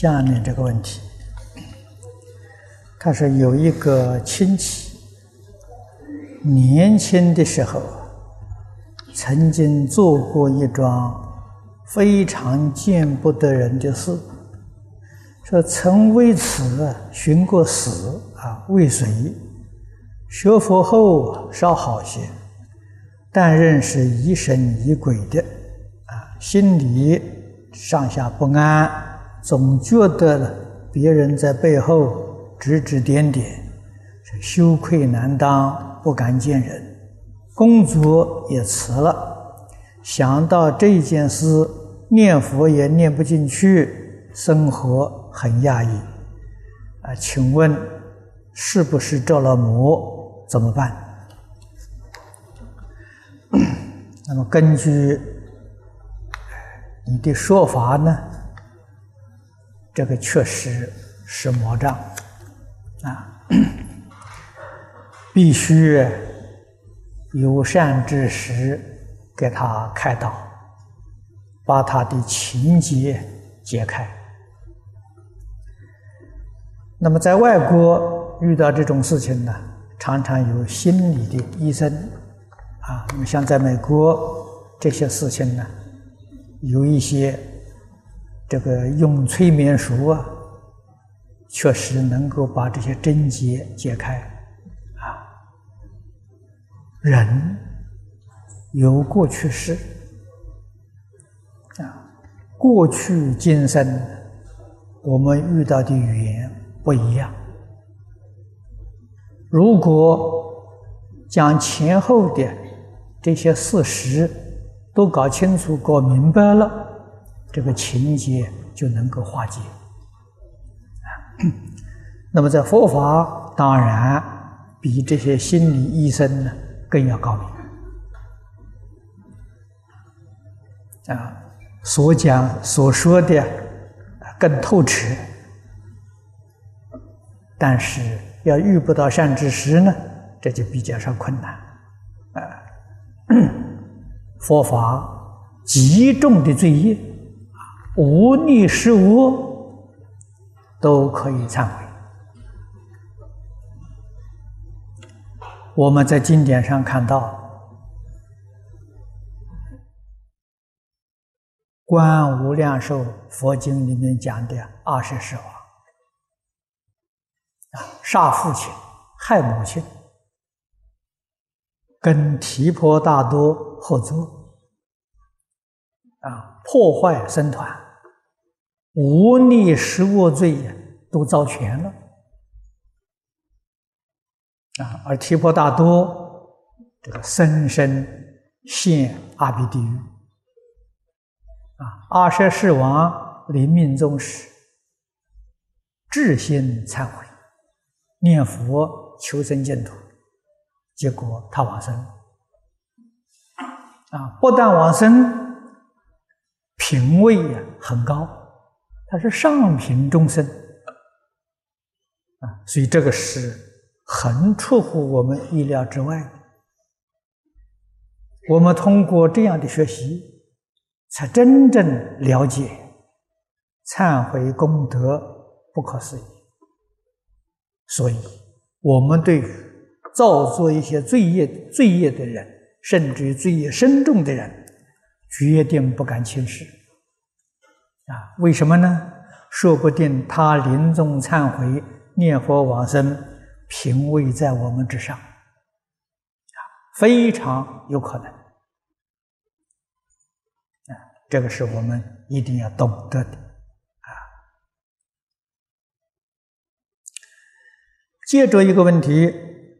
下面这个问题，他说有一个亲戚，年轻的时候曾经做过一桩非常见不得人的事，说曾为此寻过死啊，未遂。学佛后稍好些，但仍是疑神疑鬼的啊，心里上下不安。总觉得别人在背后指指点点，是羞愧难当，不敢见人，工作也辞了。想到这件事，念佛也念不进去，生活很压抑。啊，请问是不是着了魔？怎么办？那么根据你的说法呢？这个确实是魔障啊！必须有善知识给他开导，把他的情结解开。那么在外国遇到这种事情呢，常常有心理的医生啊。那么像在美国这些事情呢，有一些。这个用催眠术啊，确实能够把这些症结解开啊。人有过去式啊，过去今生我们遇到的语言不一样。如果将前后的这些事实都搞清楚、搞明白了。这个情节就能够化解啊。那么在佛法当然比这些心理医生呢更要高明啊，所讲所说的更透彻，但是要遇不到善知识呢，这就比较上困难啊。佛法极重的罪业。无逆失无都可以忏悔。我们在经典上看到，《观无量寿佛经》里面讲的二十世王啊，杀父亲、害母亲，跟提婆大多合作啊，破坏僧团。无逆十恶罪，都遭全了啊！而提婆达多这个生生陷阿鼻地狱啊！阿舍世王临命终时，至心忏悔，念佛求生净土，结果他往生啊！不但往生，品位呀很高。他是上品众生啊，所以这个是很出乎我们意料之外的。我们通过这样的学习，才真正了解忏悔功德不可思议。所以，我们对造作一些罪业、罪业的人，甚至于罪业深重的人，决定不敢轻视。啊，为什么呢？说不定他临终忏悔、念佛往生，品位在我们之上，啊，非常有可能。啊，这个是我们一定要懂得的。啊，接着一个问题，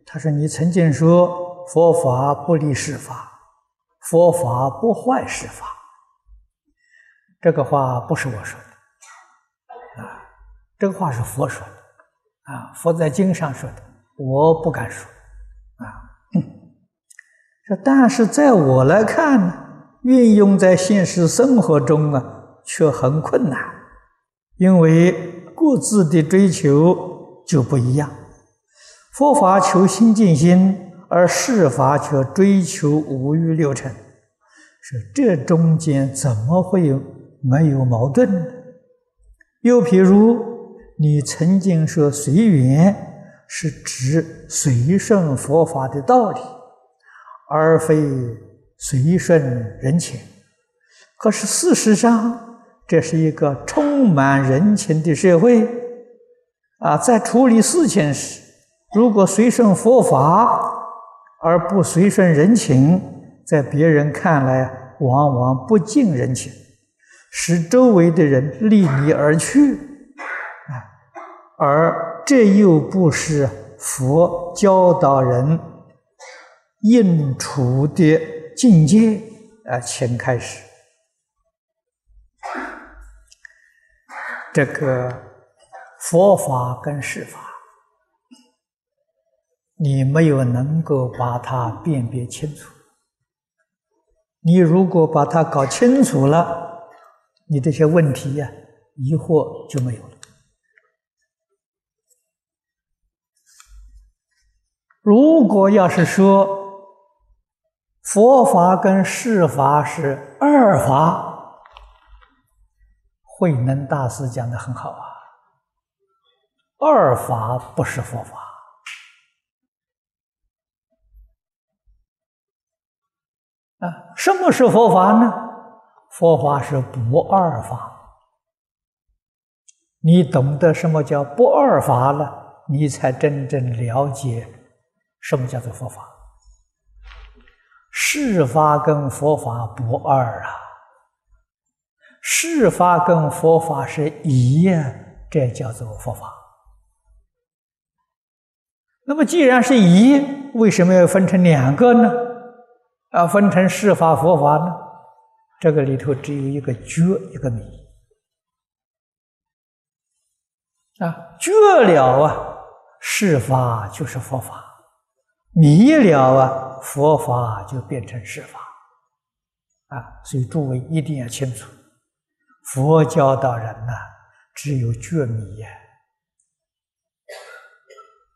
他说：“你曾经说佛法不离世法，佛法不坏世法。”这个话不是我说的，啊，这个话是佛说的，啊，佛在经上说的，我不敢说，啊，说但是在我来看呢，运用在现实生活中啊，却很困难，因为各自的追求就不一样，佛法求心静心，而世法却追求五欲六尘，说这中间怎么会有？没有矛盾，又譬如，你曾经说随缘是指随顺佛法的道理，而非随顺人情。可是事实上，这是一个充满人情的社会啊！在处理事情时，如果随顺佛法而不随顺人情，在别人看来往往不近人情。使周围的人离你而去，啊，而这又不是佛教导人应处的境界啊，请开始。这个佛法跟世法，你没有能够把它辨别清楚。你如果把它搞清楚了。你这些问题呀，疑惑就没有了。如果要是说佛法跟世法是二法，慧能大师讲的很好啊，二法不是佛法啊。什么是佛法呢？佛法是不二法，你懂得什么叫不二法了，你才真正了解什么叫做佛法。世法跟佛法不二啊，世法跟佛法是一呀，这叫做佛法。那么既然是一，为什么要分成两个呢？啊，分成世法、佛法呢？这个里头只有一个觉，一个迷啊，觉了啊，是法就是佛法；迷了啊，佛法就变成是法啊。所以诸位一定要清楚，佛教导人呐，只有觉迷呀，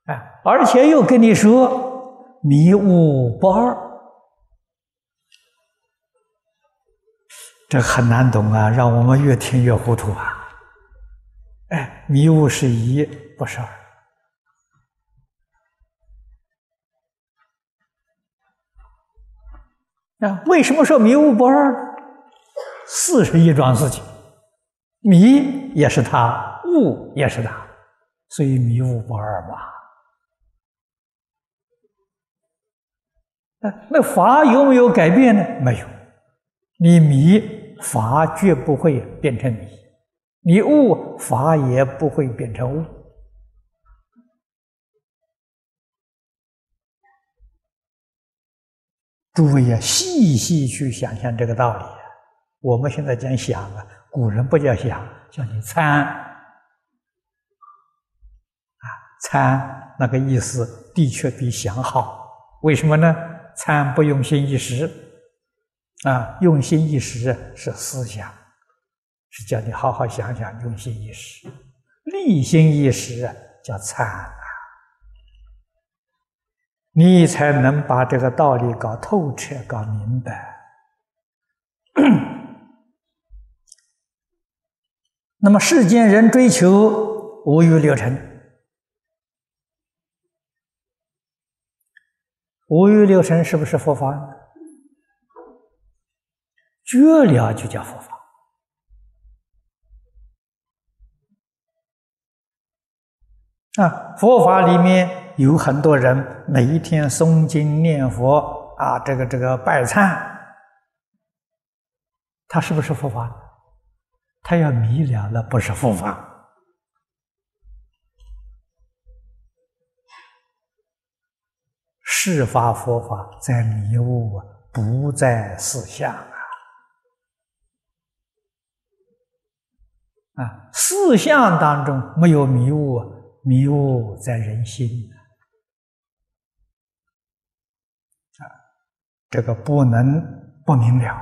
啊，而且又跟你说迷悟不二。这很难懂啊，让我们越听越糊涂啊！哎，迷雾是一，不是二。啊，为什么说迷雾不二？四是一桩事情，迷也是他，悟也是他，所以迷雾不二嘛。那法有没有改变呢？没有，你迷。法绝不会变成迷，你悟法也不会变成悟。诸位呀，细细去想想这个道理。我们现在讲想啊，古人不叫想，叫你参啊，参那个意思的确比想好。为什么呢？参不用心一时。啊，用心一时是思想，是叫你好好想想，用心一时，立心一时叫参啊，你才能把这个道理搞透彻、搞明白。那么世间人追求五欲六尘，五欲六尘是不是佛法？觉了就叫佛法啊！佛法里面有很多人每一天诵经念佛啊，这个这个拜忏，他是不是佛法？他要迷了，那不是佛法。事法佛法在迷雾，不在思想。啊，四相当中没有迷雾，迷雾在人心啊，这个不能不明了。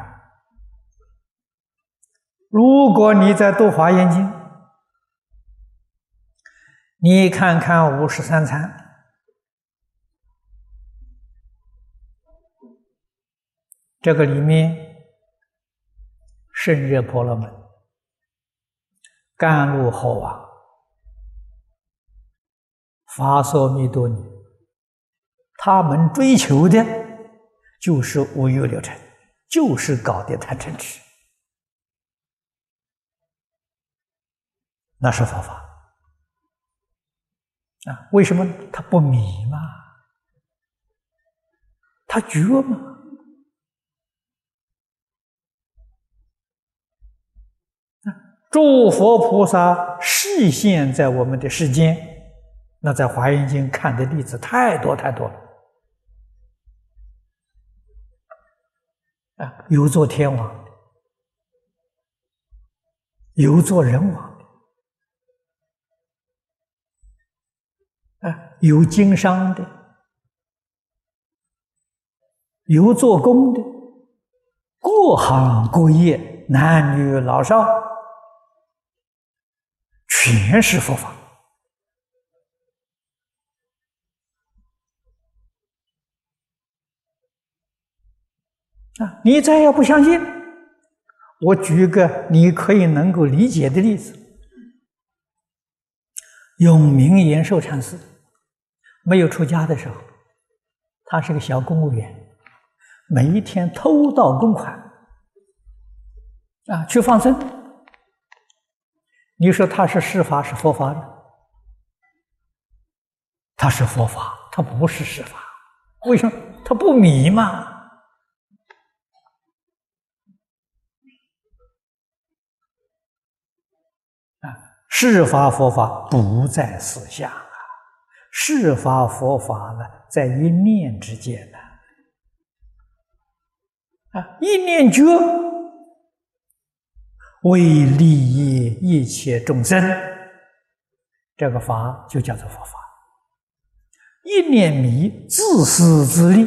如果你在读华严经，你看看五十三参，这个里面圣热婆罗门。甘露好啊、法所弥多尼，他们追求的就是五欲六尘，就是搞的贪嗔痴，那是佛法啊？为什么他不迷嘛？他觉吗？诸佛菩萨示现在我们的世间，那在《华严经》看的例子太多太多了。啊，有做天王的，有做人王的，啊，有经商的，有做工的，各行各业，男女老少。全是佛法啊！你再要不相信，我举一个你可以能够理解的例子：永明延寿禅师没有出家的时候，他是个小公务员，每一天偷盗公款啊，去放生。你说他是施法是佛法呢？他是佛法，他不是施法。为什么？他不迷嘛。啊，施法佛法不在思想啊，施法佛法呢，在一念之间呢。啊，一念觉。为利益一切众生，这个法就叫做佛法。一念迷，自私自利，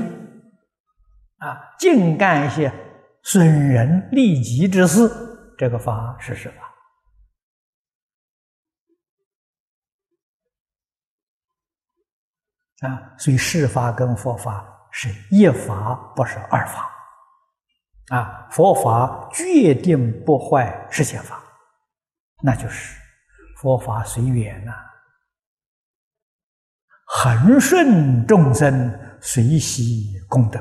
啊，净干一些损人利己之事，这个法是什么？啊，所以世法跟佛法是一法，不是二法。啊，佛法决定不坏世间法，那就是佛法随缘呐，恒顺众生，随喜功德。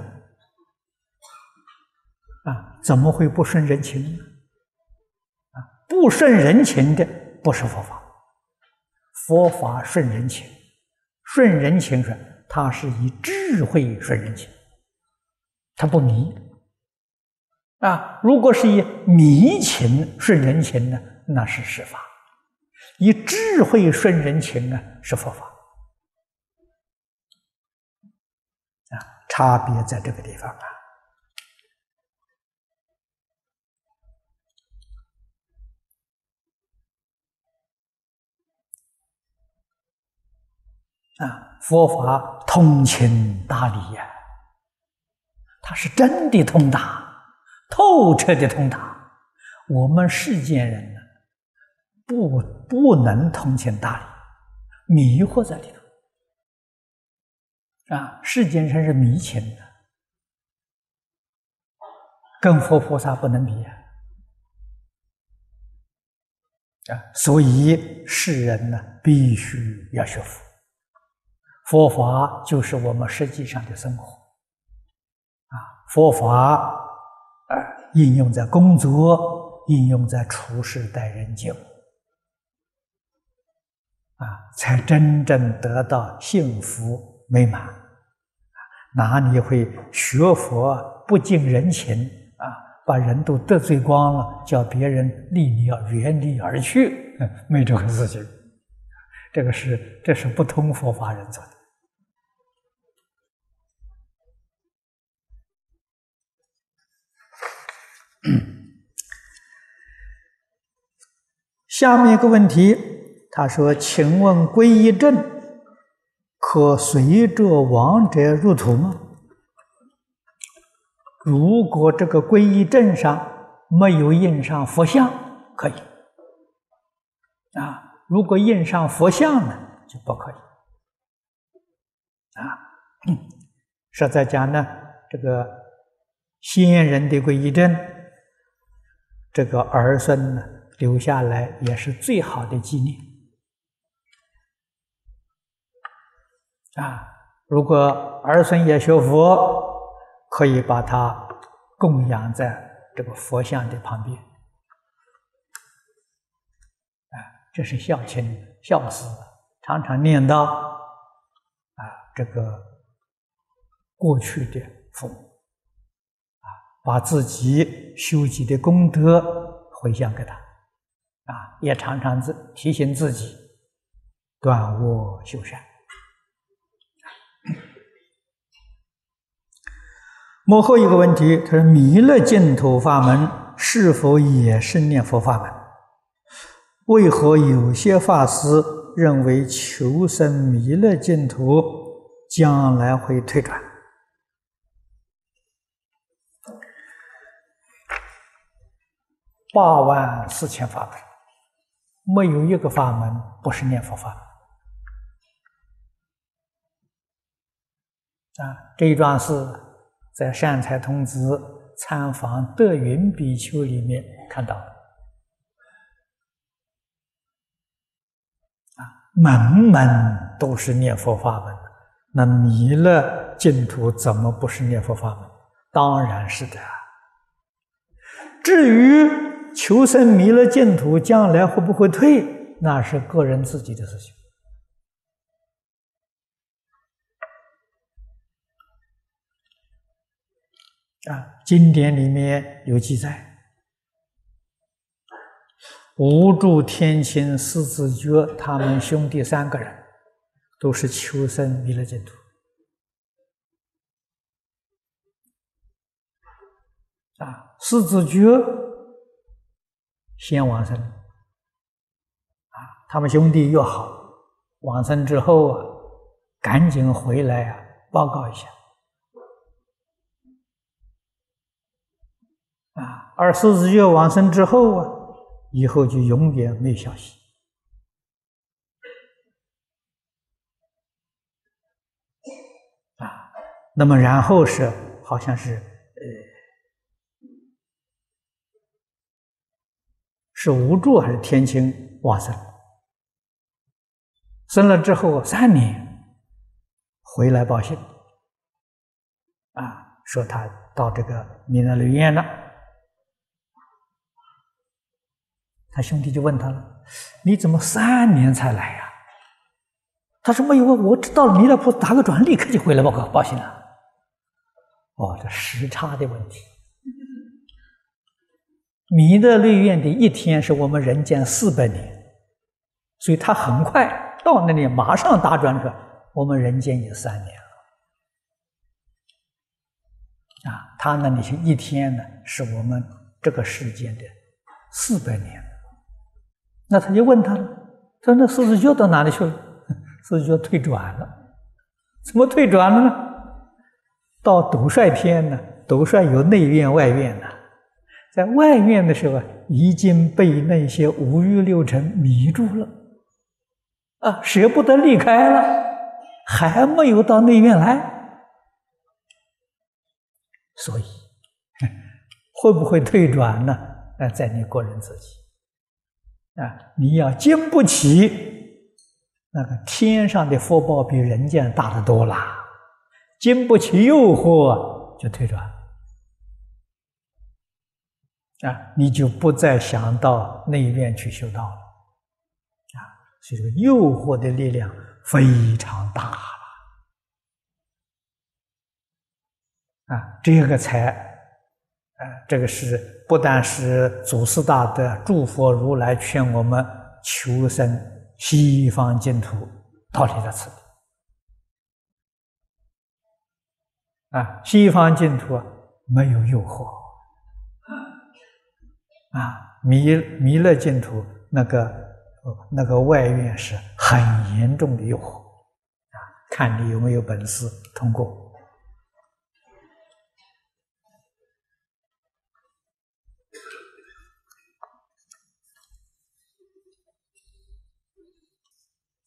啊，怎么会不顺人情呢？啊，不顺人情的不是佛法，佛法顺人情，顺人情是它是以智慧顺人情，它不迷。啊，如果是以迷情顺人情呢，那是施法；以智慧顺人情呢，是佛法。啊，差别在这个地方啊。啊，佛法通情达理呀，它是真的通达。透彻的通达，我们世间人呢，不不能通情达理，迷惑在里头啊！世间人是迷情的，跟佛菩萨不能比啊！啊，所以世人呢，必须要学佛，佛法就是我们实际上的生活啊，佛法。应用在工作，应用在处事待人接物，啊，才真正得到幸福美满。哪里会学佛不近人情啊？把人都得罪光了，叫别人离你要远离而去，没这个事情。这个是这是不通佛法人做的。下面一个问题，他说：“请问皈依证可随着亡者入土吗？如果这个皈依证上没有印上佛像，可以；啊，如果印上佛像呢，就不可以。啊，实在讲呢，这个先人的皈依证。”这个儿孙呢，留下来也是最好的纪念。啊，如果儿孙也学佛，可以把它供养在这个佛像的旁边。啊，这是孝亲孝子，常常念叨啊，这个过去的父母，把自己修集的功德回向给他，啊，也常常自提醒自己断恶修善。幕后一个问题，他说：“弥勒净土法门是否也是念佛法门？为何有些法师认为求生弥勒净土将来会退转？八万四千法门，没有一个法门不是念佛法门。啊，这一段是。”在善财童子参访德云比丘里面看到的，啊，门门都是念佛法门，那弥勒净土怎么不是念佛法门？当然是的。至于求生弥勒净土将来会不会退，那是个人自己的事情。啊，经典里面有记载，无住天亲、四子觉他们兄弟三个人，都是求生弥勒净土。啊，四子觉先往生，啊，他们兄弟又好，往生之后啊，赶紧回来啊，报告一下。啊，而狮子月往生之后啊，以后就永远没有消息。啊，那么然后是好像是呃，是无助还是天亲往生？生了之后三年回来报信，啊，说他到这个弥勒留院了。他兄弟就问他了：“你怎么三年才来呀？”他说：“没有啊，我知道弥勒菩萨打个转，立刻就回来报告报信了。”哦，这时差的问题。弥勒内院的一天是我们人间四百年，所以他很快到那里，马上打转转：“我们人间也三年了。”啊，他那里是一天呢，是我们这个世间的四百年。那他就问他了，他说：“那狮子觉到哪里去了？”狮子觉退转了，怎么退转了呢？到斗帅篇呢？斗帅有内院外院呢，在外院的时候啊已经被那些五欲六尘迷住了，啊，舍不得离开了，还没有到内院来，所以 会不会退转呢？那在你个人自己。啊，你要经不起那个天上的福报，比人间大得多啦。经不起诱惑，就退转啊，你就不再想到那一边去修道了啊。所以，这个诱惑的力量非常大了啊，这个才。啊，这个是不但是祖师大德、诸佛如来劝我们求生西方净土道理在此啊，西方净土没有诱惑啊，弥弥勒净土那个那个外院是很严重的诱惑啊，看你有没有本事通过。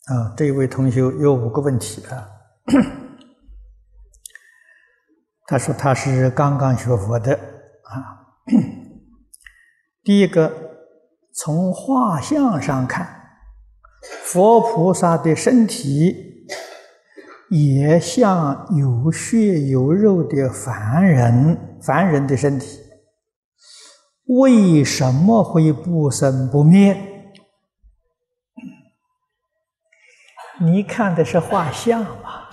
啊，这一位同学有五个问题啊。他说他是刚刚学佛的啊。第一个，从画像上看，佛菩萨的身体也像有血有肉的凡人，凡人的身体，为什么会不生不灭？你看的是画像嘛？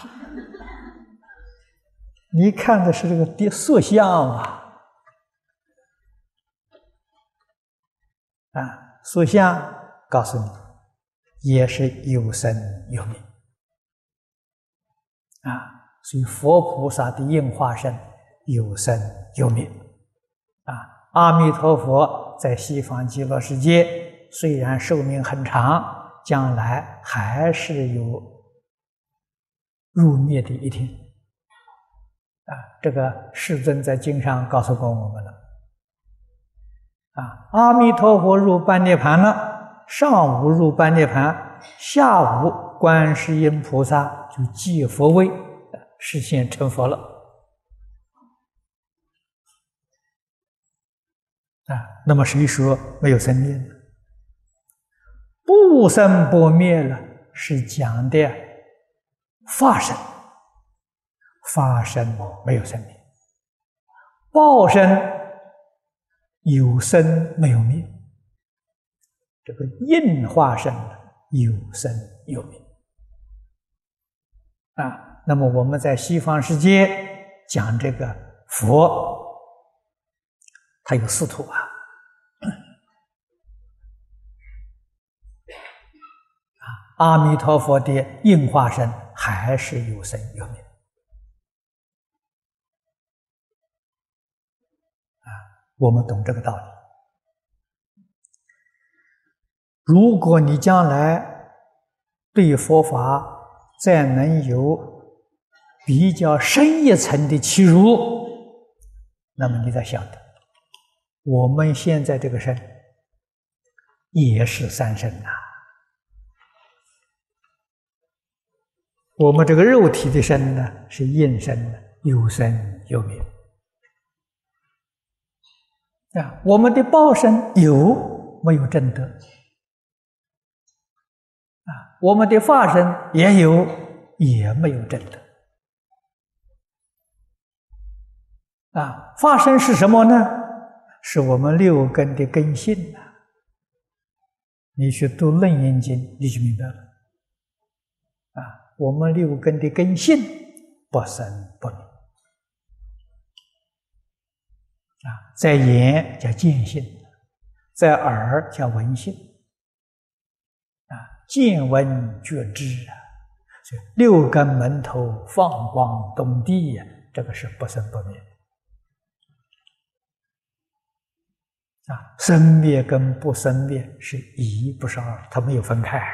你看的是这个的塑像嘛？啊，塑像告诉你，也是有生有灭。啊，所以佛菩萨的应化身有生有灭。啊，阿弥陀佛在西方极乐世界虽然寿命很长，将来还是有入灭的一天。啊，这个世尊在经上告诉过我们了。啊，阿弥陀佛入半涅盘了，上午入半涅盘，下午观世音菩萨就继佛位，实现成佛了。啊，那么谁说没有生灭呢？不生不灭了，是讲的法身，法身没有生灭，报身。有生没有灭，这个应化身有生有灭啊。那么我们在西方世界讲这个佛，他有四土啊。啊，阿弥陀佛的应化身还是有生有灭。我们懂这个道理。如果你将来对佛法再能有比较深一层的欺辱，那么你再晓得，我们现在这个身也是三身呐。我们这个肉体的身呢，是应身的，有生有灭。啊，我们的报身有没有正德？啊，我们的化身也有，也没有正德。啊，化身是什么呢？是我们六根的根性呐。你去读《楞严经》，你就明白了。啊，我们六根的根性不生不灭。啊，在眼叫见性，在耳叫闻性，啊，见闻觉知啊，所以六根门头放光动地呀，这个是不生不灭啊，生灭跟不生灭是一不是二，它没有分开啊。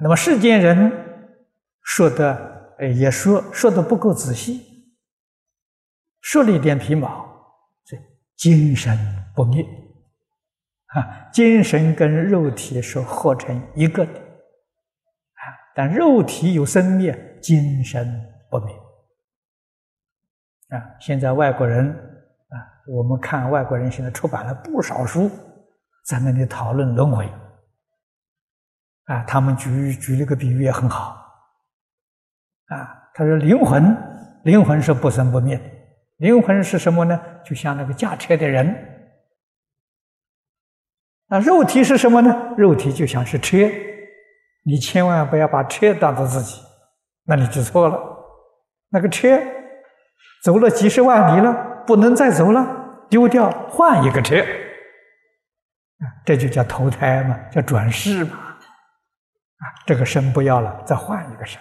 那么世间人。说的，也说说的不够仔细，说了一点皮毛，这精神不灭，啊，精神跟肉体是合成一个的，啊，但肉体有生灭，精神不灭，啊，现在外国人，啊，我们看外国人现在出版了不少书，在那里讨论轮回，啊，他们举举了个比喻也很好。啊，他说灵魂，灵魂是不生不灭的。灵魂是什么呢？就像那个驾车的人。那肉体是什么呢？肉体就像是车，你千万不要把车当做自己，那你就错了。那个车走了几十万里了，不能再走了，丢掉换一个车。这就叫投胎嘛，叫转世嘛。啊，这个身不要了，再换一个身。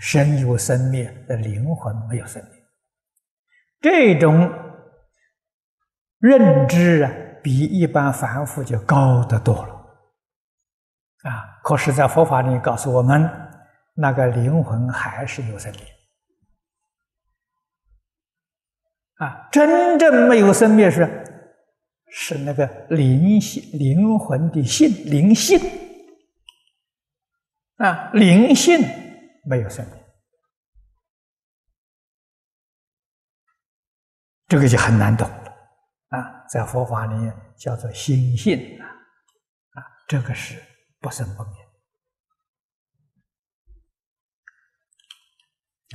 身有生灭，的灵魂没有生灭。这种认知啊，比一般凡夫就高得多了。啊，可是，在佛法里告诉我们，那个灵魂还是有生灭。啊，真正没有生灭是，是那个灵性、灵魂的性、灵性。啊，灵性。没有生命，这个就很难懂了啊！在佛法里叫做心性啊，啊，这个是不生不灭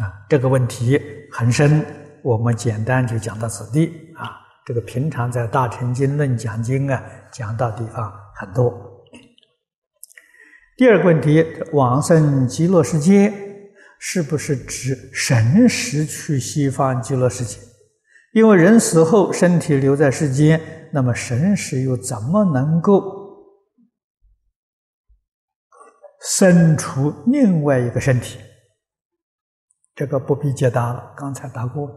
啊。这个问题很深，我们简单就讲到此地啊。这个平常在《大乘经论讲经》啊，讲到地方很多。第二个问题，往生极乐世界是不是指神识去西方极乐世界？因为人死后身体留在世间，那么神识又怎么能够生出另外一个身体？这个不必解答了，刚才答过了，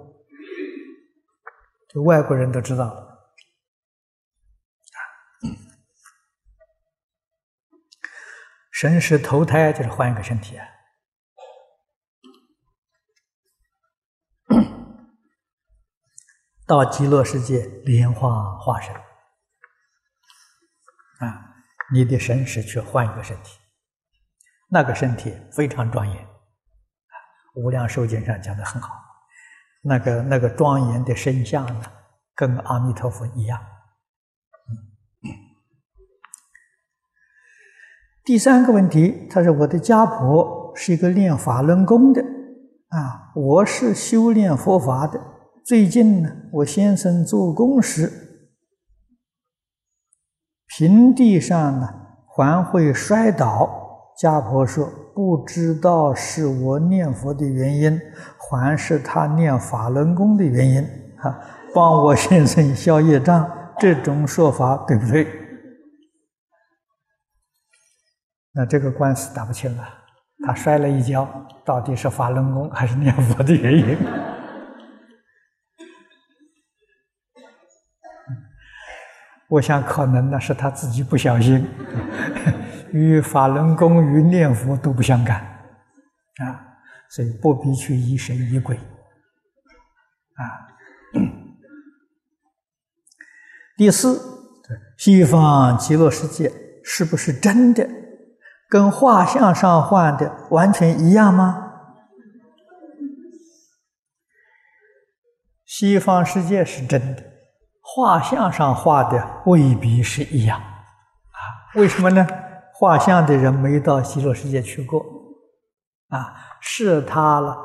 就外国人都知道了。神识投胎就是换一个身体啊，到极乐世界莲花化身。啊，你的神识去换一个身体，那个身体非常庄严，《无量寿经》上讲的很好，那个那个庄严的身相呢，跟阿弥陀佛一样。第三个问题，他说：“我的家婆是一个练法轮功的，啊，我是修炼佛法的。最近呢，我先生做工时，平地上呢还会摔倒。家婆说，不知道是我念佛的原因，还是他练法轮功的原因。哈，帮我先生消业障，这种说法对不对？”那这个官司打不清啊！他摔了一跤，到底是法轮功还是念佛的原因？我想可能呢是他自己不小心，与法轮功与念佛都不相干啊，所以不必去疑神疑鬼啊。第四，西方极乐世界是不是真的？跟画像上画的完全一样吗？西方世界是真的，画像上画的未必是一样啊？为什么呢？画像的人没到极乐世界去过啊，是他了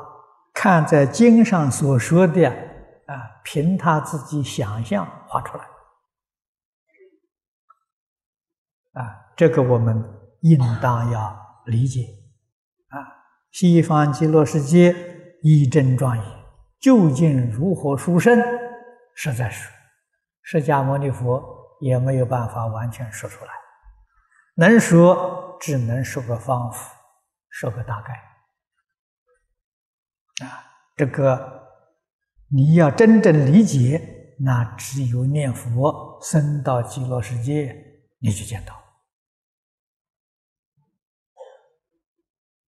看在经上所说的啊，凭他自己想象画出来啊，这个我们。应当要理解啊！西方极乐世界一真庄严，究竟如何殊胜？实在是释迦牟尼佛也没有办法完全说出来，能说只能说个方法，说个大概啊！这个你要真正理解，那只有念佛，升到极乐世界，你就见到。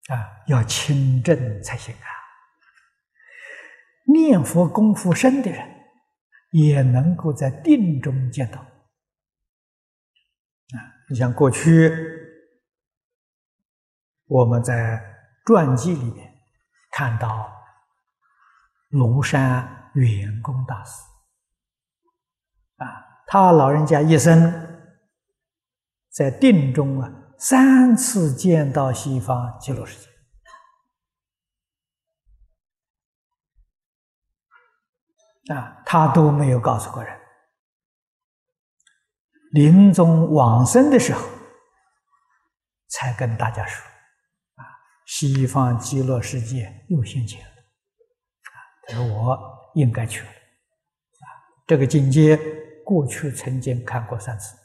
啊，要清正才行啊！念佛功夫深的人，也能够在定中见到。啊，你像过去我们在传记里面看到庐山圆公大师，啊，他老人家一生在定中啊。三次见到西方极乐世界，啊，他都没有告诉过人。临终往生的时候，才跟大家说：“啊，西方极乐世界又现前了。”啊，他说：“我应该去了。”啊，这个境界过去曾经看过三次。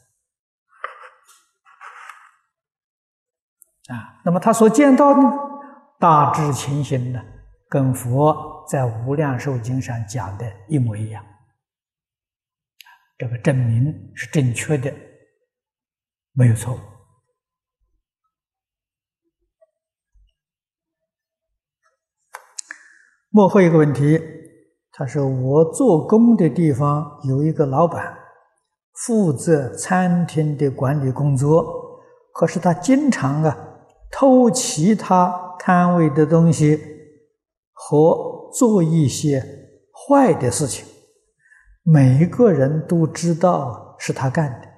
啊，那么他所见到的大致情形呢，跟佛在《无量寿经》上讲的一模一样。这个证明是正确的，没有错误。幕后一个问题，他说我做工的地方有一个老板，负责餐厅的管理工作，可是他经常啊。偷其他摊位的东西和做一些坏的事情，每一个人都知道是他干的，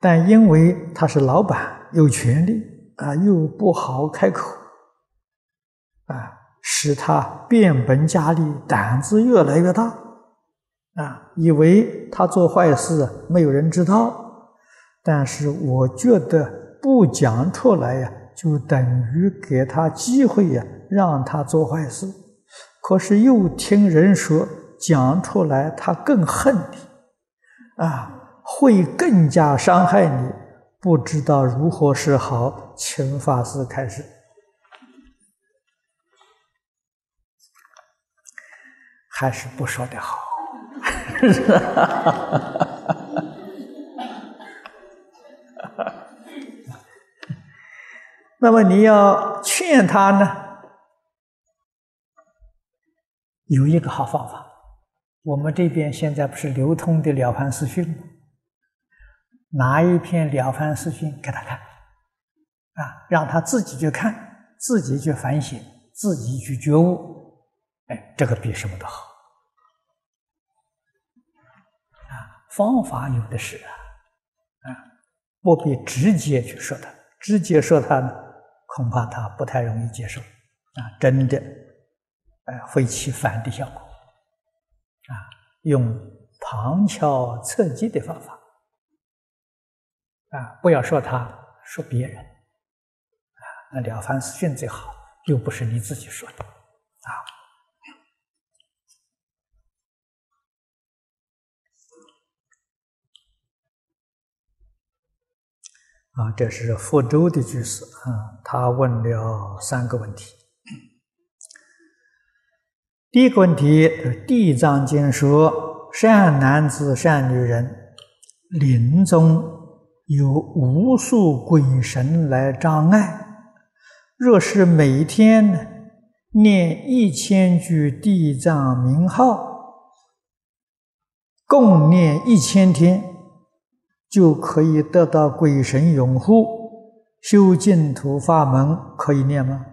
但因为他是老板，有权利啊，又不好开口，啊，使他变本加厉，胆子越来越大，啊，以为他做坏事没有人知道。但是我觉得不讲出来呀，就等于给他机会呀，让他做坏事。可是又听人说讲出来，他更恨你，啊，会更加伤害你。不知道如何是好，请法师开始。还是不说的好。那么你要劝他呢，有一个好方法。我们这边现在不是流通的《了凡四训》吗？拿一篇《了凡四训》给他看，啊，让他自己去看，自己去反省，自己去觉悟。哎，这个比什么都好。啊，方法有的是啊，啊，不必直接去说他，直接说他呢。恐怕他不太容易接受，啊，真的，呃，会起反的效果，啊，用旁敲侧击的方法，啊，不要说他，说别人，啊，那了凡四训最好，又不是你自己说的，啊，啊，这是福州的居士啊。他问了三个问题。第一个问题，《地藏经》说：“善男子、善女人，临终有无数鬼神来障碍。若是每天念一千句地藏名号，共念一千天，就可以得到鬼神拥护。”修净土法门可以念吗？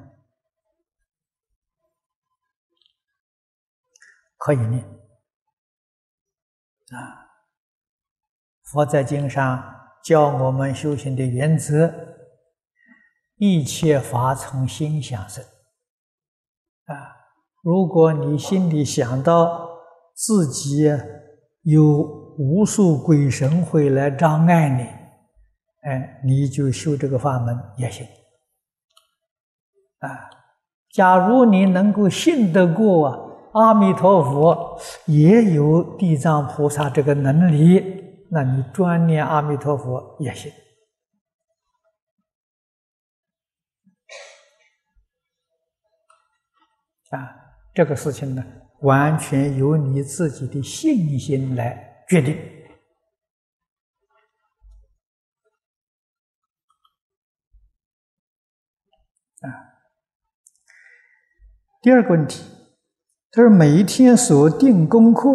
可以念啊！佛在经上教我们修行的原则：一切法从心想生啊！如果你心里想到自己有无数鬼神会来障碍你。哎，你就修这个法门也行啊。假如你能够信得过阿弥陀佛，也有地藏菩萨这个能力，那你专念阿弥陀佛也行啊。这个事情呢，完全由你自己的信心来决定。啊，第二个问题，他说每一天所定功课，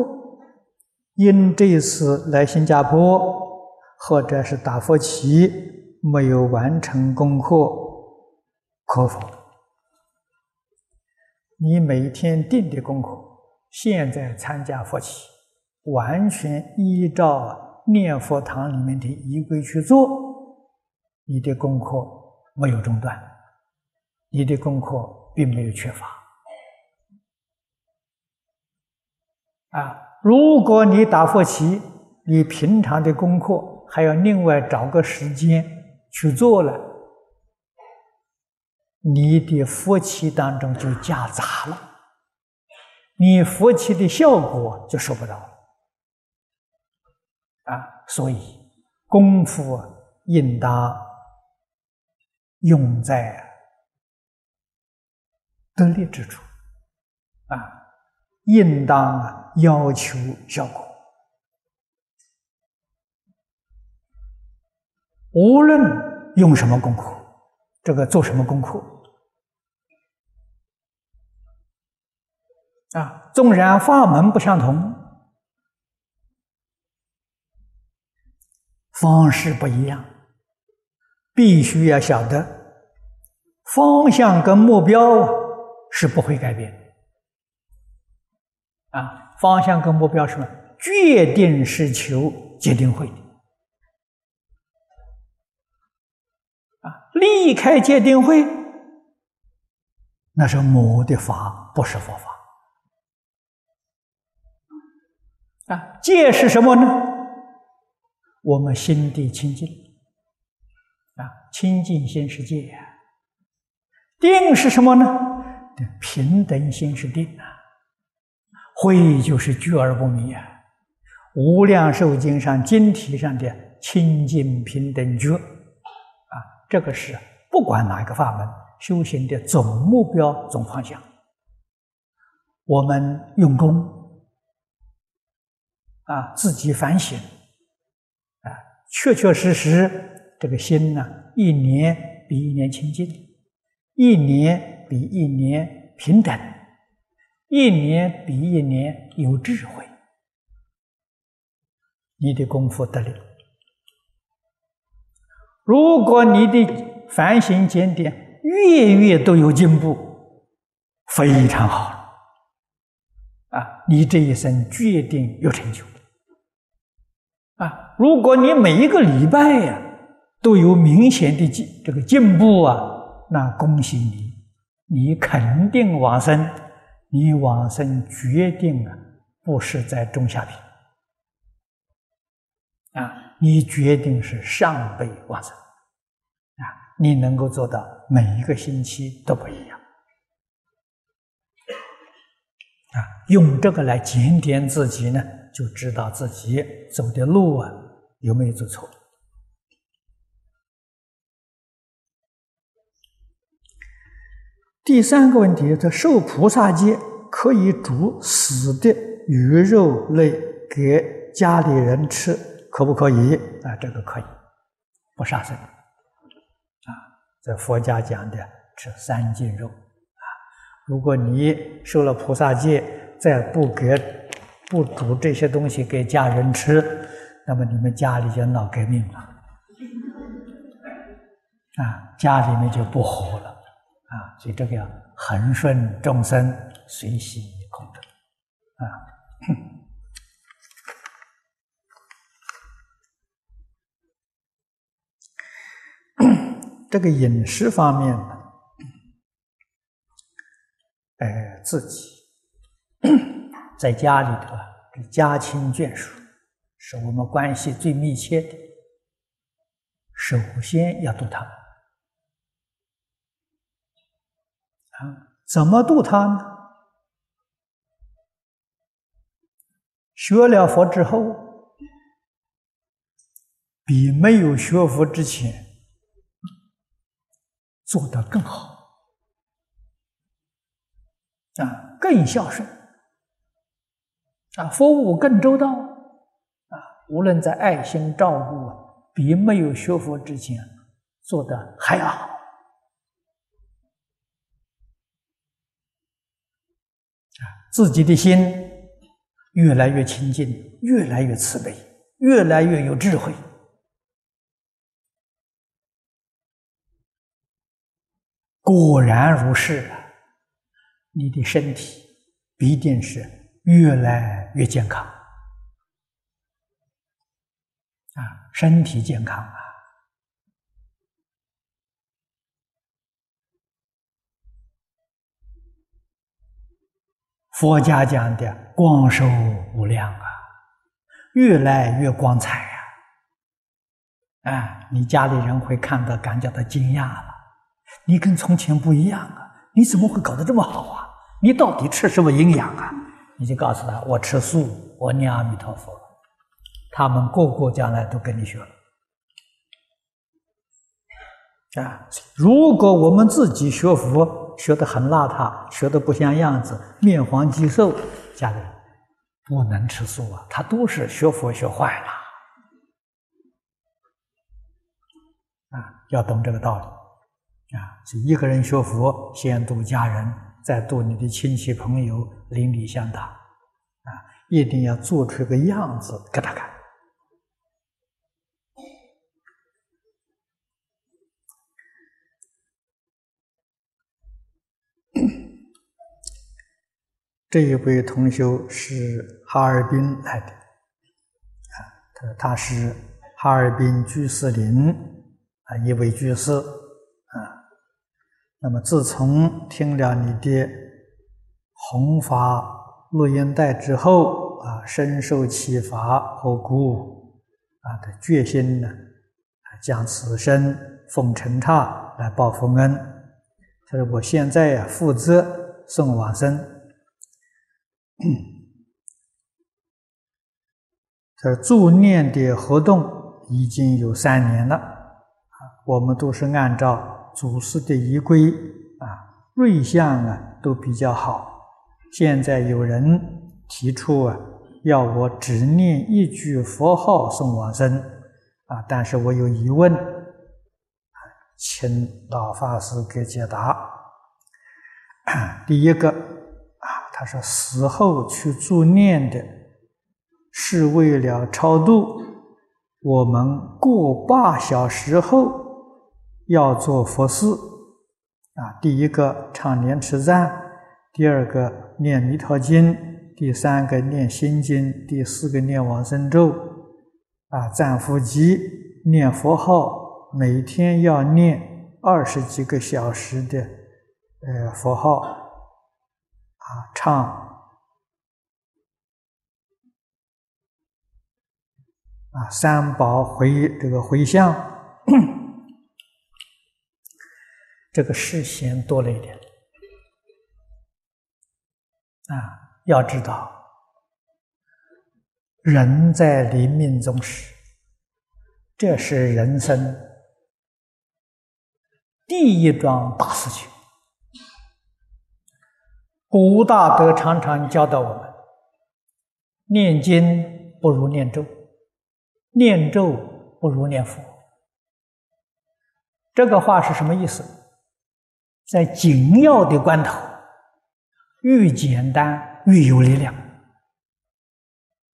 因这一次来新加坡或者是打佛旗没有完成功课，可否？你每天定的功课，现在参加佛起，完全依照念佛堂里面的仪规去做，你的功课没有中断。你的功课并没有缺乏啊！如果你打佛七，你平常的功课还要另外找个时间去做了，你的佛七当中就夹杂了，你佛七的效果就收不到了！所以功夫应当用在。得力之处，啊，应当要求效果。无论用什么功课，这个做什么功课，啊，纵然法门不相同，方式不一样，必须要晓得方向跟目标。是不会改变啊，方向跟目标是什么？决定是求结定会的。啊，离开戒定慧，那是魔的法，不是佛法。啊，戒是什么呢？我们心地清净。啊，清净心是戒。定是什么呢？平等心是定啊。慧就是觉而不迷啊。无量寿经上经题上的清净平等觉啊。这个是不管哪一个法门修行的总目标、总方向。我们用功啊，自己反省，确确实实这个心呢，一年比一年清净，一年比一年平等，一年比一年有智慧，你的功夫得力。如果你的反省检点月月都有进步，非常好啊！你这一生决定有成就啊！如果你每一个礼拜呀都有明显的进这个进步啊，那恭喜你，你肯定往生，你往生决定啊不是在中下品啊。你决定是上辈往生啊！你能够做到每一个星期都不一样啊！用这个来检点自己呢，就知道自己走的路啊有没有走错。第三个问题，这受菩萨戒可以煮死的鱼肉类给家里人吃。可不可以啊？这个可以，不杀生啊。在佛家讲的吃三净肉啊。如果你受了菩萨戒，再不给不煮这些东西给家人吃，那么你们家里就闹革命了啊，家里面就不和了啊。所以这个要恒顺众生，随喜功德啊。这个饮食方面呢，哎，自己在家里头啊，这，家亲眷属是我们关系最密切的，首先要度他啊。怎么度他呢？学了佛之后，比没有学佛之前。做得更好啊，更孝顺啊，服务更周到啊，无论在爱心照顾，比没有学佛之前做的还要好啊，自己的心越来越清净，越来越慈悲，越来越有智慧。果然如是啊！你的身体必定是越来越健康啊！身体健康啊！佛家讲的光寿无量啊，越来越光彩呀！啊，你家里人会看到，感觉到惊讶了。你跟从前不一样啊！你怎么会搞得这么好啊？你到底吃什么营养啊？你就告诉他：我吃素，我念阿弥陀佛。他们个个将来都跟你学了啊！如果我们自己学佛学得很邋遢，学得不像样子，面黄肌瘦，家人不能吃素啊！他都是学佛学坏了啊！要懂这个道理。啊，是一个人学佛，先度家人，再度你的亲戚朋友，邻里乡党，啊，一定要做出个样子给他看。这一位同学是哈尔滨来的，啊，他他是哈尔滨居士林啊一位居士。那么自从听了你的弘法录音带之后啊，深受启发和鼓舞啊的决心呢，将此生奉尘刹来报佛恩。他说：“我现在呀，负责送往生。”他说助念的活动已经有三年了，啊，我们都是按照祖师的仪规啊，瑞相啊都比较好。现在有人提出啊，要我只念一句佛号送往生，啊，但是我有疑问，请老法师给解答。第一个啊。他说：“死后去助念的，是为了超度我们过八小时后要做佛事啊。第一个唱念持赞，第二个念弥陀经，第三个念心经，第四个念往生咒啊，赞佛集，念佛号，每天要念二十几个小时的呃佛号。”啊，唱啊，三宝回这个回向，这个事嫌多了一点啊。要知道，人在临命终时，这是人生第一桩大事情。古大德常常教导我们：念经不如念咒，念咒不如念佛。这个话是什么意思？在紧要的关头，越简单越有力量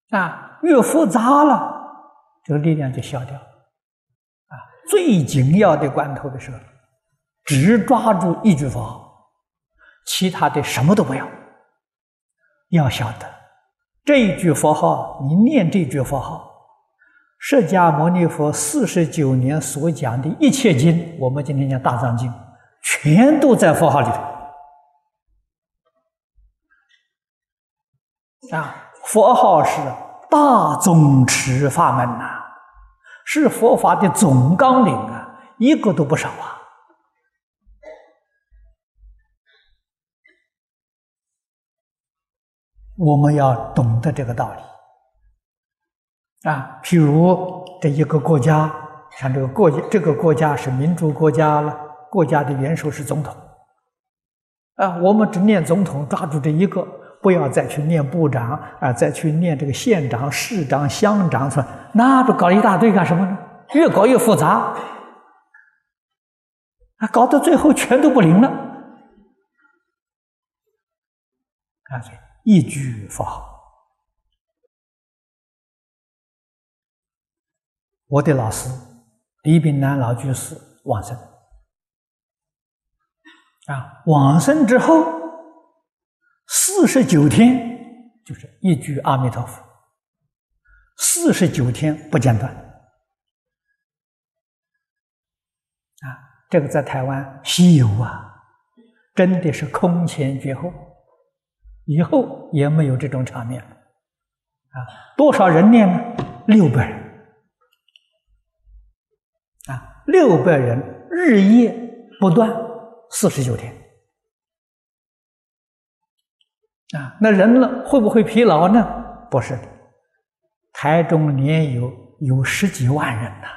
啊！越复杂了，这个力量就消掉啊！最紧要的关头的时候，只抓住一句佛号。其他的什么都不要，要晓得这一句佛号，你念这句佛号，释迦牟尼佛四十九年所讲的一切经，我们今天讲大藏经，全都在佛号里头。啊，佛号是大宗持法门呐，是佛法的总纲领啊，一个都不少啊。我们要懂得这个道理啊，譬如这一个国家，像这个国这个国家是民主国家了，国家的元首是总统啊，我们只念总统，抓住这一个，不要再去念部长啊，再去念这个县长、市长、乡长，是吧？那不搞一大堆干什么呢？越搞越复杂啊，搞到最后全都不灵了啊！一句佛号，我的老师李炳南老居士往生啊，往生之后四十九天就是一句阿弥陀佛，四十九天不间断啊，这个在台湾稀有啊，真的是空前绝后。以后也没有这种场面了，啊，多少人念呢？六百人，啊，六百人日夜不断四十九天，啊，那人呢会不会疲劳呢？不是的，台中年有有十几万人呐，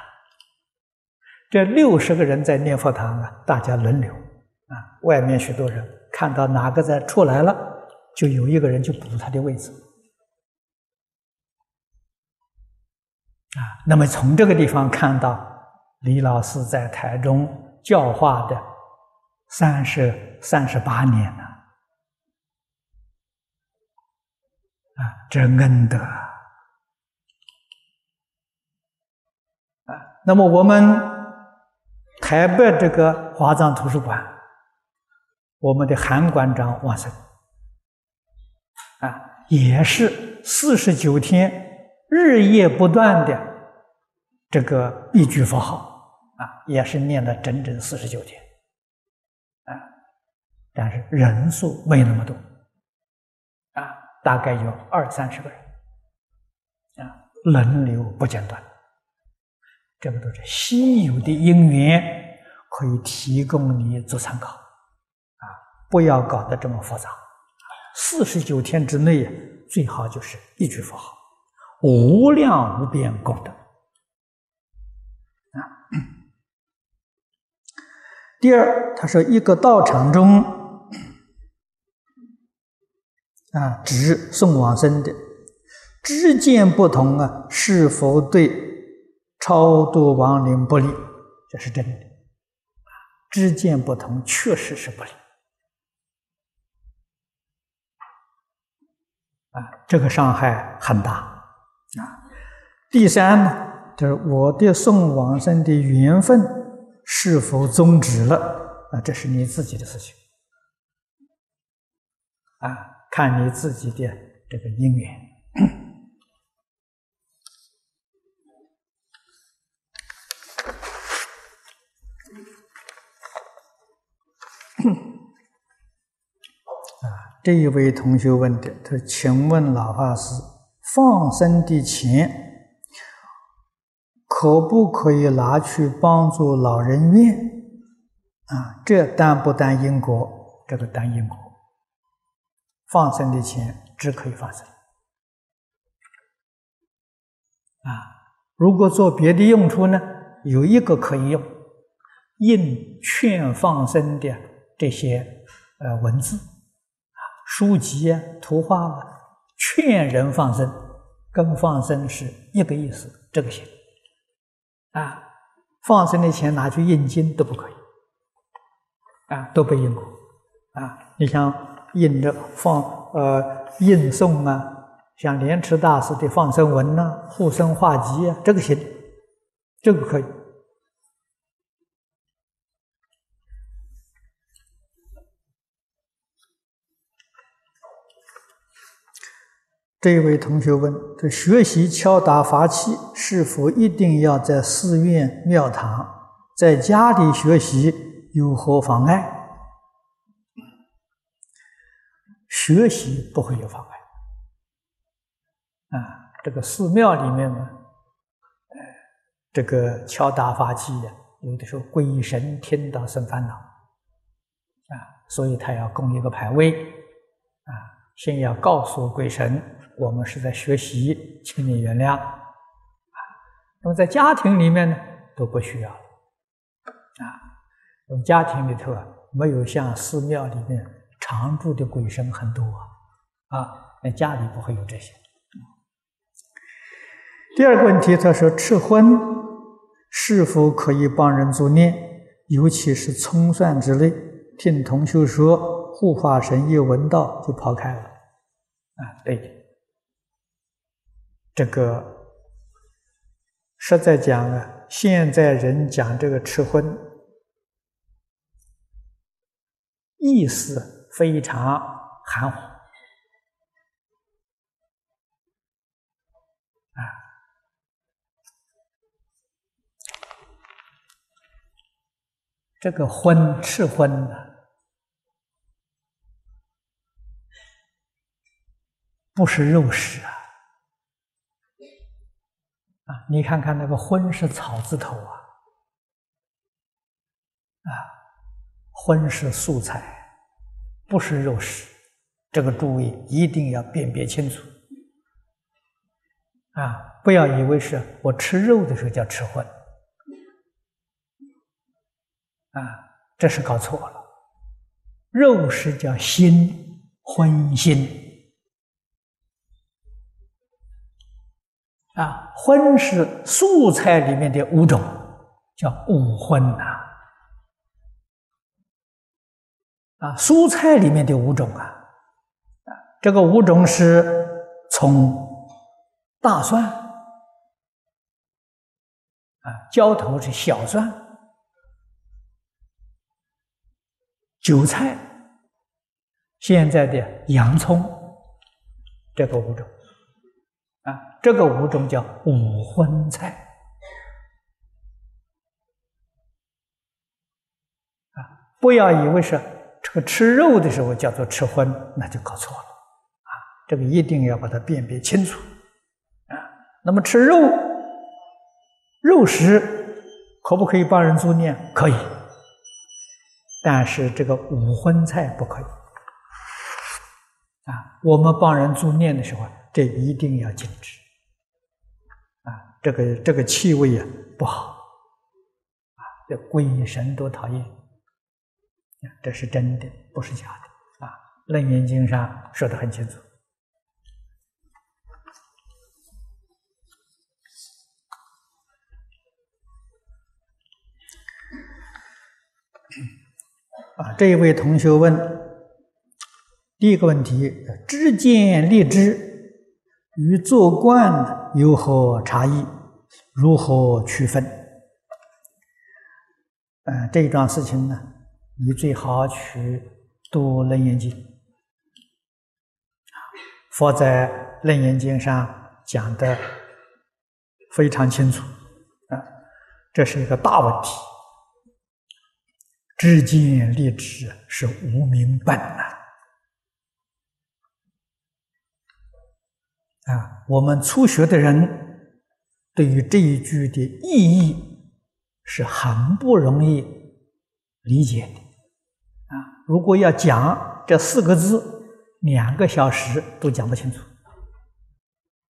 这六十个人在念佛堂啊，大家轮流，啊，外面许多人看到哪个在出来了。就有一个人就补他的位置，啊，那么从这个地方看到李老师在台中教化的三十三十八年了，啊，这恩德啊，那么我们台北这个华藏图书馆，我们的韩馆长往生。啊，也是四十九天日夜不断的这个一句佛号啊，也是念了整整四十九天，但是人数没那么多啊，大概有二三十个人啊，轮流不间断，这个都是稀有的因缘。可以提供你做参考，啊，不要搞得这么复杂。四十九天之内，最好就是一句佛号，无量无边功德。啊，第二，他说一个道场中，啊，指送往生的，知见不同啊，是否对超度亡灵不利？这是真的。知见不同，确实是不利啊！这个伤害很大啊。第三呢，就是我的送往生的缘分是否终止了啊？这是你自己的事情啊，看你自己的这个因缘。啊这一位同学问的，他说：“请问老法师，放生的钱可不可以拿去帮助老人院？啊，这担不担因果？这个担因果。放生的钱只可以放生。啊，如果做别的用处呢？有一个可以用，印劝放生的这些呃文字。”书籍啊，图画啊，劝人放生，跟放生是一个意思，这个行啊。放生的钱拿去印经都不可以啊，都被印过啊。你像印着放呃印诵啊，像莲池大师的放生文呐、护生画集啊，这个行，这个可以。这位同学问：这学习敲打法器是否一定要在寺院庙堂？在家里学习有何妨碍？学习不会有妨碍。啊，这个寺庙里面呢，这个敲打法器呀，有的时候鬼神听到生烦恼，啊，所以他要供一个牌位，啊，先要告诉鬼神。我们是在学习，请你原谅啊。那么在家庭里面呢，都不需要啊。我们家庭里头啊，没有像寺庙里面常住的鬼神很多啊，啊，那家里不会有这些。第二个问题，他说吃荤是否可以帮人助念，尤其是葱蒜之类？听同修说，护法神一闻到就跑开了啊，对。这个实在讲啊，现在人讲这个吃荤，意思非常含糊啊。这个荤赤荤的，不是肉食啊。啊，你看看那个“荤”是草字头啊，啊，“荤”是素菜，不是肉食，这个诸位一定要辨别清楚。啊，不要以为是我吃肉的时候叫吃荤，啊，这是搞错了。肉食叫心荤心。啊，荤是素菜里面的五种，叫五荤呐。啊蔬菜里面的五种啊，啊，这个五种是葱、大蒜，啊，浇头是小蒜，韭菜，现在的洋葱，这个五种啊，这个五种叫五荤菜。啊，不要以为是这个吃肉的时候叫做吃荤，那就搞错了啊，这个一定要把它辨别清楚啊。那么吃肉肉食可不可以帮人助念？可以，但是这个五荤菜不可以。啊，我们帮人助念的时候，这一定要禁止。啊，这个这个气味啊不好，啊，这鬼神都讨厌。这是真的，不是假的。啊，《楞严经》上说的很清楚。啊，这一位同学问。第一个问题：知见立知与做观有何差异？如何区分？嗯，这一桩事情呢，你最好去读《楞严经》，佛在《楞严经》上讲的非常清楚啊，这是一个大问题。至今立知是无明本呐。啊，我们初学的人对于这一句的意义是很不容易理解的。如果要讲这四个字，两个小时都讲不清楚。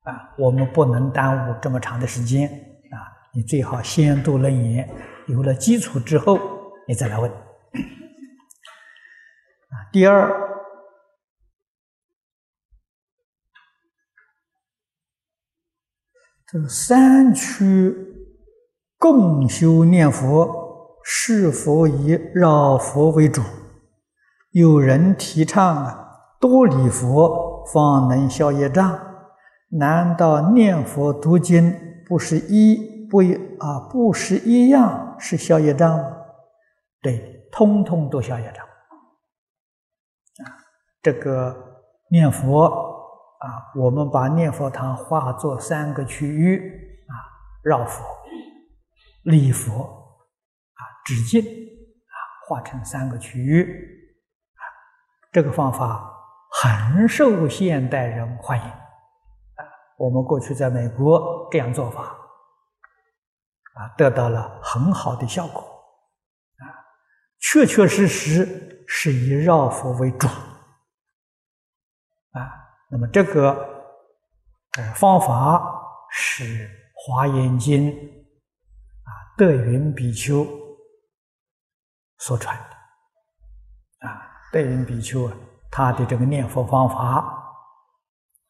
啊，我们不能耽误这么长的时间。啊，你最好先读楞严，有了基础之后，你再来问。啊，第二。这三区共修念佛，是否以绕佛为主？有人提倡啊，多礼佛方能消业障。难道念佛读经不是一不一啊？不是一样是消业障吗？对，通通都消业障。啊，这个念佛。啊，我们把念佛堂化作三个区域啊，绕佛、礼佛啊、止境啊，化成三个区域，这个方法很受现代人欢迎啊。我们过去在美国这样做法啊，得到了很好的效果啊，确确实实是以绕佛为主啊。那么这个呃方法是《华严经》啊德云比丘所传的啊德云比丘啊他的这个念佛方法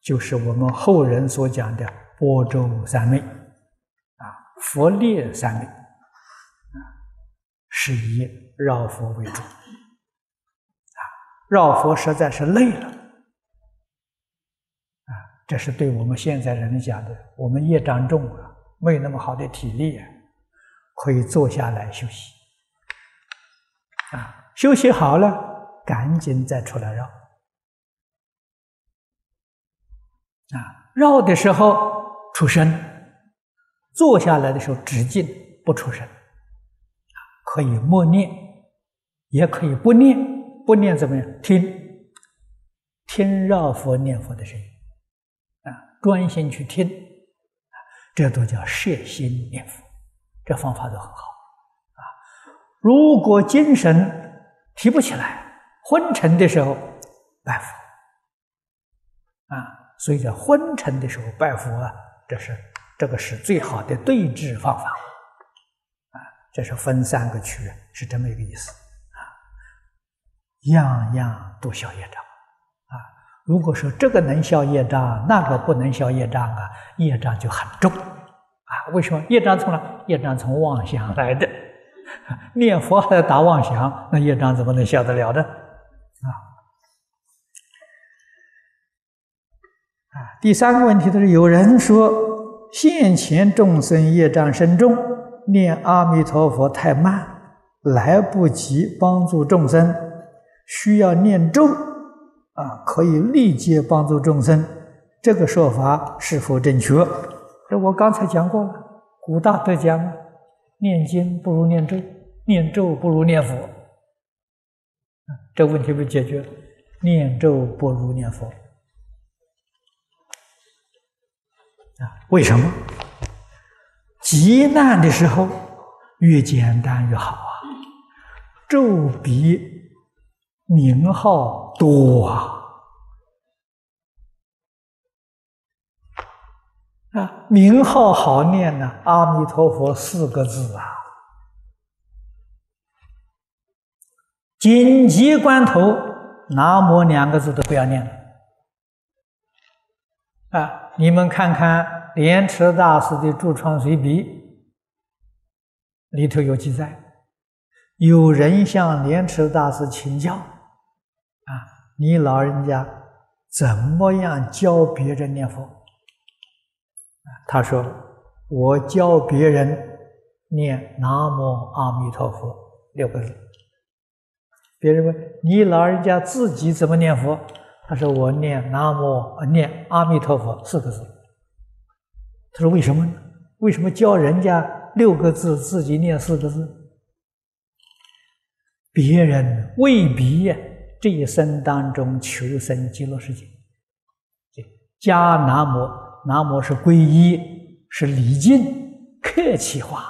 就是我们后人所讲的波州三昧啊佛列三昧啊是以绕佛为主啊绕佛实在是累了。这是对我们现在人讲的，我们业障重啊，没有那么好的体力啊，可以坐下来休息，啊，休息好了，赶紧再出来绕，啊，绕的时候出声，坐下来的时候止静不出声，可以默念，也可以不念，不念怎么样？听，听绕佛念佛的声音。啊专心去听，这都叫摄心念佛，这方法都很好啊。如果精神提不起来、昏沉的时候拜佛啊，所以在昏沉的时候拜佛啊，这是这个是最好的对治方法啊。这是分三个区，是这么一个意思啊。样样都消业障啊。如果说这个能消业障，那个不能消业障啊，业障就很重啊。为什么？业障从哪？业障从妄想来的。念佛还要打妄想，那业障怎么能消得了的？啊！第三个问题就是有人说，现前众生业障深重，念阿弥陀佛太慢，来不及帮助众生，需要念咒。啊，可以立即帮助众生，这个说法是否正确？这我刚才讲过了，古大德讲，念经不如念咒，念咒不如念佛。这问题被解决，念咒不如念佛。啊，为什么？极难的时候，越简单越好啊！咒比名号多啊！啊，名号好念呢，阿弥陀佛四个字啊。紧急关头，南无两个字都不要念了。啊，你们看看莲池大师的《住窗随笔》里头有记载，有人向莲池大师请教：啊，你老人家怎么样教别人念佛？他说：“我教别人念‘南无阿弥陀佛’六个字。”别人问：“你老人家自己怎么念佛？”他说：“我念‘南无’念‘阿弥陀佛’四个字。”他说：“为什么呢？为什么教人家六个字，自己念四个字？别人未必呀，这一生当中求生极乐世界，加南无。”南无是皈依，是礼敬，客气话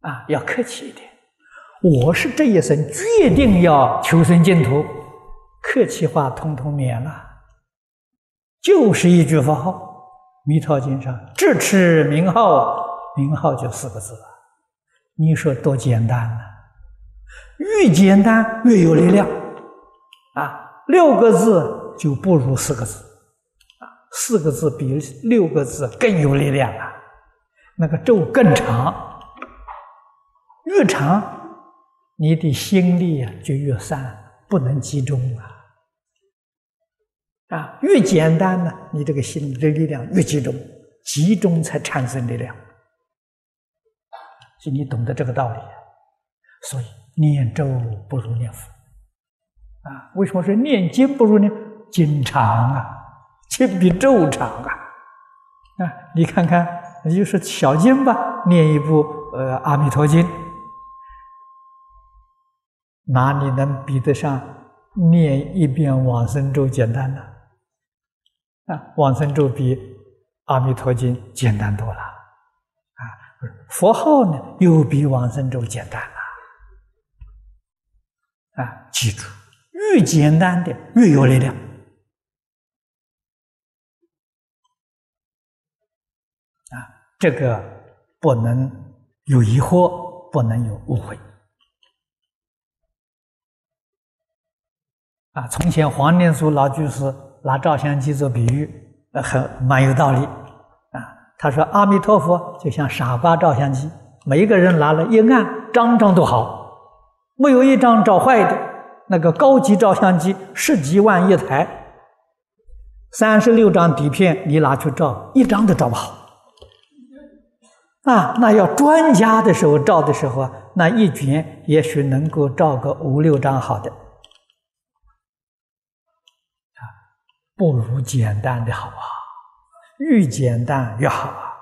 啊，要客气一点。我是这一生决定要求生净土，客气话通通免了，就是一句佛号，《弥陀经》上智持名号，名号就四个字啊。你说多简单呢？越简单越有力量啊！六个字就不如四个字啊。四个字比六个字更有力量啊！那个咒更长，越长，你的心力啊就越散，不能集中啊。啊，越简单呢，你这个心的力量越集中，集中才产生力量。就你懂得这个道理，所以念咒不如念佛啊。为什么说念经不如念经长啊？经比咒长啊！啊，你看看，你就是小经吧，念一部呃《阿弥陀经》，哪里能比得上念一遍往生咒简单呢？啊往生咒比《阿弥陀经》简单多了啊！佛号呢，又比往生咒简单了啊！记住，越简单的越有力量。啊这个不能有疑惑，不能有误会。啊，从前黄念祖老居士拿照相机做比喻，呃，很蛮有道理。啊，他说阿弥陀佛就像傻瓜照相机，每一个人拿了一按，张张都好，没有一张照坏的。那个高级照相机十几万一台，三十六张底片你拿去照，一张都照不好。啊，那要专家的时候照的时候啊，那一卷也许能够照个五六张好的，不如简单的好啊，越简单越好啊。